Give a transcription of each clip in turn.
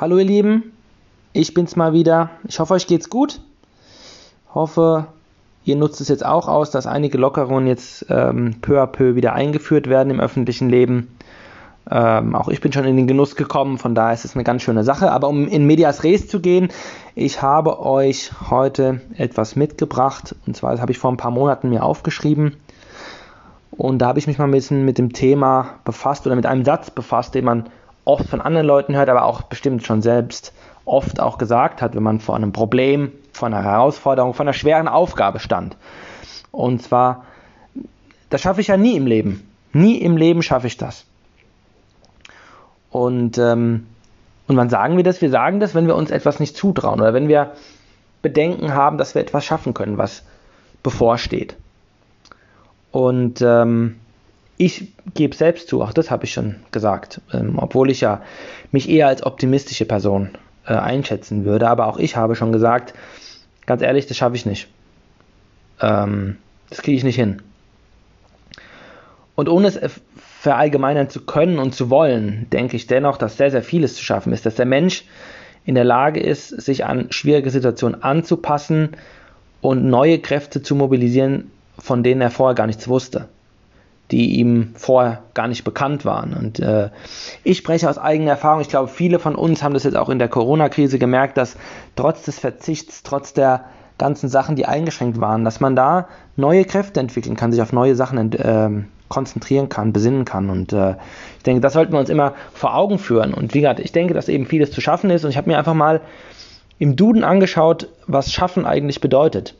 Hallo ihr Lieben, ich bin's mal wieder. Ich hoffe, euch geht's gut. Hoffe, ihr nutzt es jetzt auch aus, dass einige Lockerungen jetzt ähm, peu à peu wieder eingeführt werden im öffentlichen Leben. Ähm, auch ich bin schon in den Genuss gekommen, von daher ist es eine ganz schöne Sache. Aber um in Medias Res zu gehen, ich habe euch heute etwas mitgebracht. Und zwar habe ich vor ein paar Monaten mir aufgeschrieben. Und da habe ich mich mal ein bisschen mit dem Thema befasst oder mit einem Satz befasst, den man oft von anderen Leuten hört, aber auch bestimmt schon selbst oft auch gesagt hat, wenn man vor einem Problem, vor einer Herausforderung, vor einer schweren Aufgabe stand. Und zwar, das schaffe ich ja nie im Leben. Nie im Leben schaffe ich das. Und, ähm, und wann sagen wir das? Wir sagen das, wenn wir uns etwas nicht zutrauen oder wenn wir Bedenken haben, dass wir etwas schaffen können, was bevorsteht. Und ähm, ich gebe selbst zu, auch das habe ich schon gesagt, ähm, obwohl ich ja mich eher als optimistische Person äh, einschätzen würde, aber auch ich habe schon gesagt, ganz ehrlich, das schaffe ich nicht. Ähm, das kriege ich nicht hin. Und ohne es verallgemeinern zu können und zu wollen, denke ich dennoch, dass sehr, sehr vieles zu schaffen ist, dass der Mensch in der Lage ist, sich an schwierige Situationen anzupassen und neue Kräfte zu mobilisieren, von denen er vorher gar nichts wusste, die ihm vorher gar nicht bekannt waren. Und äh, ich spreche aus eigener Erfahrung, ich glaube, viele von uns haben das jetzt auch in der Corona-Krise gemerkt, dass trotz des Verzichts, trotz der ganzen Sachen, die eingeschränkt waren, dass man da neue Kräfte entwickeln kann, sich auf neue Sachen äh, konzentrieren kann, besinnen kann. Und äh, ich denke, das sollten wir uns immer vor Augen führen. Und wie gesagt, ich denke, dass eben vieles zu schaffen ist. Und ich habe mir einfach mal im Duden angeschaut, was Schaffen eigentlich bedeutet.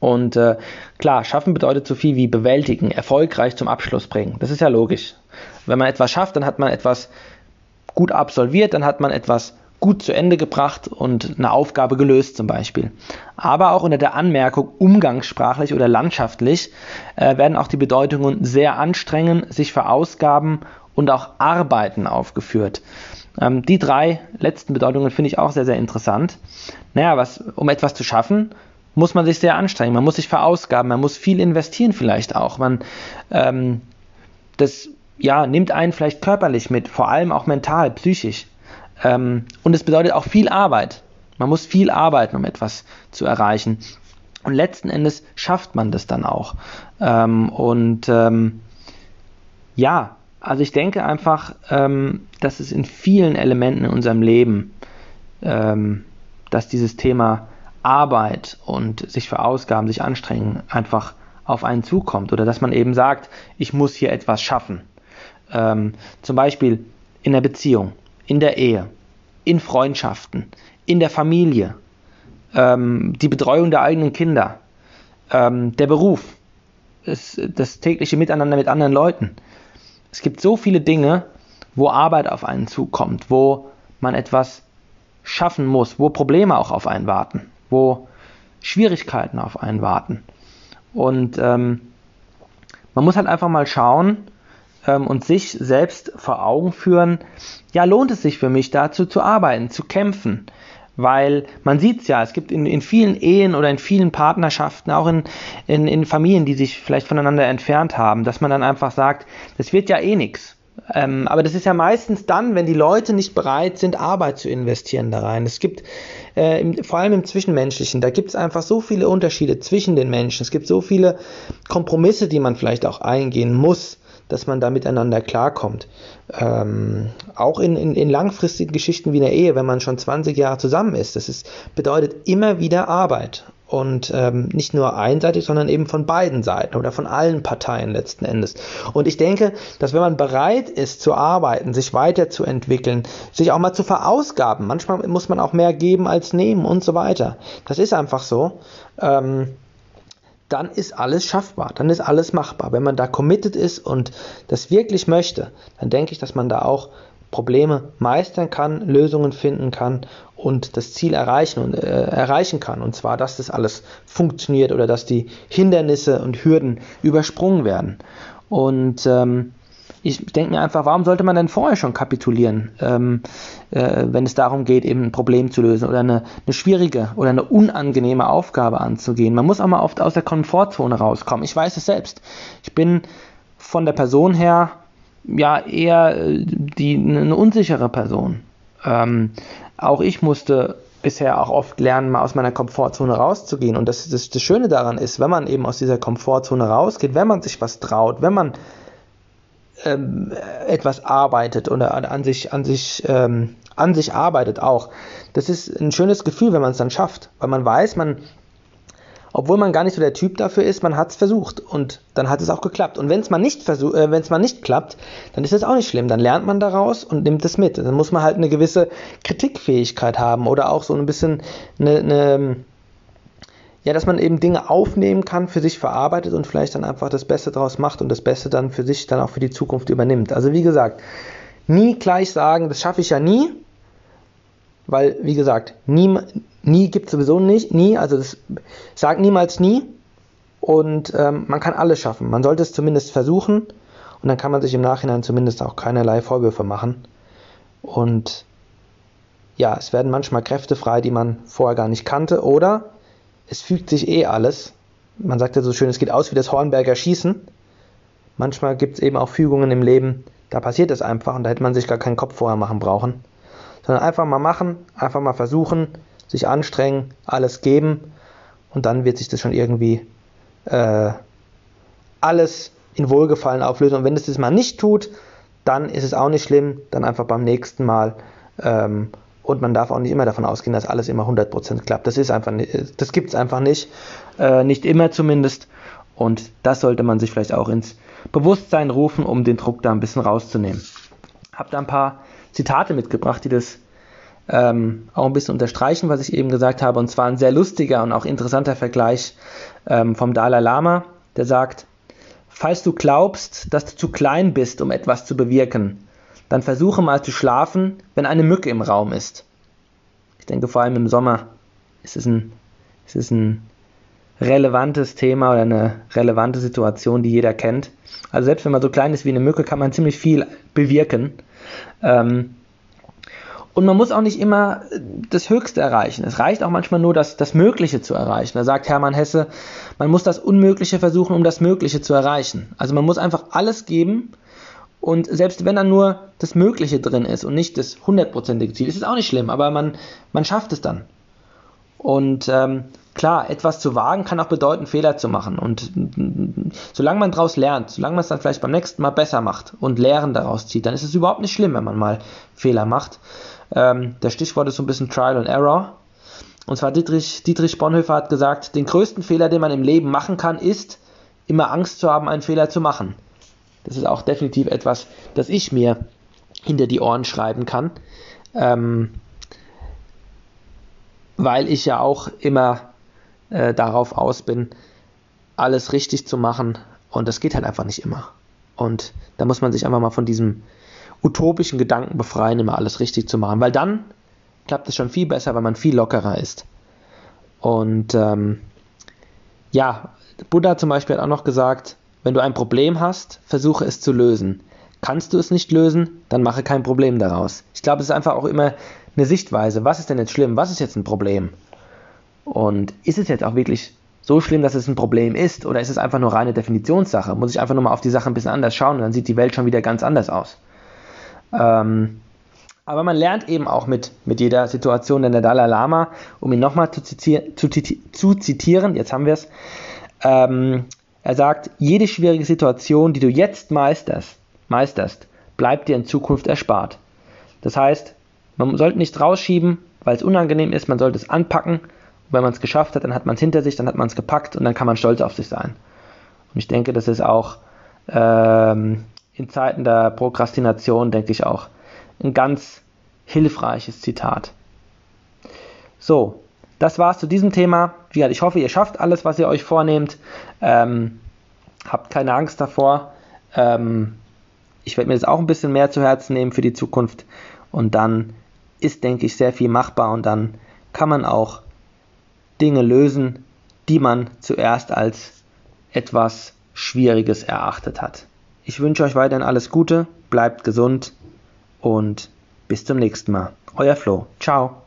Und äh, klar, schaffen bedeutet so viel wie bewältigen, erfolgreich zum Abschluss bringen. Das ist ja logisch. Wenn man etwas schafft, dann hat man etwas gut absolviert, dann hat man etwas gut zu Ende gebracht und eine Aufgabe gelöst zum Beispiel. Aber auch unter der Anmerkung umgangssprachlich oder landschaftlich äh, werden auch die Bedeutungen sehr anstrengen, sich verausgaben und auch arbeiten aufgeführt. Ähm, die drei letzten Bedeutungen finde ich auch sehr, sehr interessant. Naja, was, um etwas zu schaffen, muss man sich sehr anstrengen, man muss sich verausgaben, man muss viel investieren vielleicht auch. Man, ähm, das ja, nimmt einen vielleicht körperlich mit, vor allem auch mental, psychisch. Ähm, und es bedeutet auch viel Arbeit. Man muss viel arbeiten, um etwas zu erreichen. Und letzten Endes schafft man das dann auch. Ähm, und ähm, ja, also ich denke einfach, ähm, dass es in vielen Elementen in unserem Leben, ähm, dass dieses Thema Arbeit und sich verausgaben, sich anstrengen, einfach auf einen zukommt. Oder dass man eben sagt, ich muss hier etwas schaffen. Ähm, zum Beispiel in der Beziehung in der Ehe, in Freundschaften, in der Familie, ähm, die Betreuung der eigenen Kinder, ähm, der Beruf, das, das tägliche Miteinander mit anderen Leuten. Es gibt so viele Dinge, wo Arbeit auf einen zukommt, wo man etwas schaffen muss, wo Probleme auch auf einen warten, wo Schwierigkeiten auf einen warten. Und ähm, man muss halt einfach mal schauen, ähm, und sich selbst vor Augen führen, ja, lohnt es sich für mich dazu zu arbeiten, zu kämpfen. Weil man sieht es ja, es gibt in, in vielen Ehen oder in vielen Partnerschaften, auch in, in, in Familien, die sich vielleicht voneinander entfernt haben, dass man dann einfach sagt, das wird ja eh nichts. Ähm, aber das ist ja meistens dann, wenn die Leute nicht bereit sind, Arbeit zu investieren da rein. Es gibt, äh, im, vor allem im Zwischenmenschlichen, da gibt es einfach so viele Unterschiede zwischen den Menschen. Es gibt so viele Kompromisse, die man vielleicht auch eingehen muss dass man da miteinander klarkommt. Ähm, auch in, in, in, langfristigen Geschichten wie der Ehe, wenn man schon 20 Jahre zusammen ist, das ist, bedeutet immer wieder Arbeit. Und ähm, nicht nur einseitig, sondern eben von beiden Seiten oder von allen Parteien letzten Endes. Und ich denke, dass wenn man bereit ist zu arbeiten, sich weiterzuentwickeln, sich auch mal zu verausgaben, manchmal muss man auch mehr geben als nehmen und so weiter. Das ist einfach so. Ähm, dann ist alles schaffbar, dann ist alles machbar. Wenn man da committed ist und das wirklich möchte, dann denke ich, dass man da auch Probleme meistern kann, Lösungen finden kann und das Ziel erreichen und äh, erreichen kann. Und zwar, dass das alles funktioniert oder dass die Hindernisse und Hürden übersprungen werden. Und ähm, ich denke mir einfach, warum sollte man denn vorher schon kapitulieren, ähm, äh, wenn es darum geht, eben ein Problem zu lösen oder eine, eine, schwierige oder eine unangenehme Aufgabe anzugehen. Man muss auch mal oft aus der Komfortzone rauskommen. Ich weiß es selbst. Ich bin von der Person her ja eher äh, die, eine unsichere Person. Ähm, auch ich musste bisher auch oft lernen, mal aus meiner Komfortzone rauszugehen. Und das, das, das Schöne daran ist, wenn man eben aus dieser Komfortzone rausgeht, wenn man sich was traut, wenn man ähm, etwas arbeitet oder an sich, an sich, ähm, an sich arbeitet auch. Das ist ein schönes Gefühl, wenn man es dann schafft, weil man weiß, man obwohl man gar nicht so der Typ dafür ist, man hat es versucht und dann hat es auch geklappt. Und wenn es mal nicht äh, mal nicht klappt, dann ist es auch nicht schlimm. Dann lernt man daraus und nimmt es mit. Dann muss man halt eine gewisse Kritikfähigkeit haben oder auch so ein bisschen eine, eine ja, dass man eben Dinge aufnehmen kann, für sich verarbeitet und vielleicht dann einfach das Beste daraus macht und das Beste dann für sich dann auch für die Zukunft übernimmt. Also wie gesagt, nie gleich sagen, das schaffe ich ja nie, weil wie gesagt, nie, Nie gibt es sowieso nicht, nie, also das sagt niemals nie. Und ähm, man kann alles schaffen. Man sollte es zumindest versuchen und dann kann man sich im Nachhinein zumindest auch keinerlei Vorwürfe machen. Und ja, es werden manchmal Kräfte frei, die man vorher gar nicht kannte, oder es fügt sich eh alles. Man sagt ja so schön, es geht aus wie das Hornberger Schießen. Manchmal gibt es eben auch Fügungen im Leben, da passiert es einfach und da hätte man sich gar keinen Kopf vorher machen brauchen. Sondern einfach mal machen, einfach mal versuchen sich anstrengen, alles geben und dann wird sich das schon irgendwie äh, alles in Wohlgefallen auflösen. Und wenn es das mal nicht tut, dann ist es auch nicht schlimm, dann einfach beim nächsten Mal. Ähm, und man darf auch nicht immer davon ausgehen, dass alles immer 100% klappt. Das das gibt es einfach nicht, äh, nicht immer zumindest. Und das sollte man sich vielleicht auch ins Bewusstsein rufen, um den Druck da ein bisschen rauszunehmen. Hab da ein paar Zitate mitgebracht, die das ähm, auch ein bisschen unterstreichen, was ich eben gesagt habe. Und zwar ein sehr lustiger und auch interessanter Vergleich ähm, vom Dalai Lama, der sagt, falls du glaubst, dass du zu klein bist, um etwas zu bewirken, dann versuche mal zu schlafen, wenn eine Mücke im Raum ist. Ich denke, vor allem im Sommer ist es ein, ist es ein relevantes Thema oder eine relevante Situation, die jeder kennt. Also selbst wenn man so klein ist wie eine Mücke, kann man ziemlich viel bewirken. Ähm, und man muss auch nicht immer das Höchste erreichen. Es reicht auch manchmal nur, das, das Mögliche zu erreichen. Da sagt Hermann Hesse, man muss das Unmögliche versuchen, um das Mögliche zu erreichen. Also man muss einfach alles geben und selbst wenn dann nur das Mögliche drin ist und nicht das hundertprozentige Ziel, ist es auch nicht schlimm, aber man, man schafft es dann. Und ähm, klar, etwas zu wagen kann auch bedeuten, Fehler zu machen. Und solange man daraus lernt, solange man es dann vielleicht beim nächsten Mal besser macht und Lehren daraus zieht, dann ist es überhaupt nicht schlimm, wenn man mal Fehler macht. Ähm, der Stichwort ist so ein bisschen Trial and Error. Und zwar Dietrich, Dietrich Bonhoeffer hat gesagt, den größten Fehler, den man im Leben machen kann, ist, immer Angst zu haben, einen Fehler zu machen. Das ist auch definitiv etwas, das ich mir hinter die Ohren schreiben kann. Ähm, weil ich ja auch immer äh, darauf aus bin, alles richtig zu machen. Und das geht halt einfach nicht immer. Und da muss man sich einfach mal von diesem utopischen Gedanken befreien, immer alles richtig zu machen, weil dann klappt es schon viel besser, weil man viel lockerer ist. Und ähm, ja, Buddha zum Beispiel hat auch noch gesagt, wenn du ein Problem hast, versuche es zu lösen. Kannst du es nicht lösen, dann mache kein Problem daraus. Ich glaube, es ist einfach auch immer eine Sichtweise. Was ist denn jetzt schlimm? Was ist jetzt ein Problem? Und ist es jetzt auch wirklich so schlimm, dass es ein Problem ist? Oder ist es einfach nur reine Definitionssache? Muss ich einfach nur mal auf die Sache ein bisschen anders schauen und dann sieht die Welt schon wieder ganz anders aus. Ähm, aber man lernt eben auch mit, mit jeder Situation, denn der Dalai Lama, um ihn nochmal zu, zitier zu, zu, zitieren, jetzt haben wir es, ähm, er sagt, jede schwierige Situation, die du jetzt meisterst, meisterst, bleibt dir in Zukunft erspart. Das heißt, man sollte nichts rausschieben, weil es unangenehm ist, man sollte es anpacken. Und wenn man es geschafft hat, dann hat man es hinter sich, dann hat man es gepackt und dann kann man stolz auf sich sein. Und ich denke, das ist auch ähm, in Zeiten der Prokrastination, denke ich auch, ein ganz hilfreiches Zitat. So, das war's zu diesem Thema. Wie gesagt, ich hoffe, ihr schafft alles, was ihr euch vornehmt. Ähm, habt keine Angst davor. Ähm, ich werde mir das auch ein bisschen mehr zu Herzen nehmen für die Zukunft. Und dann ist, denke ich, sehr viel machbar und dann kann man auch Dinge lösen, die man zuerst als etwas Schwieriges erachtet hat. Ich wünsche euch weiterhin alles Gute, bleibt gesund und bis zum nächsten Mal. Euer Flo. Ciao.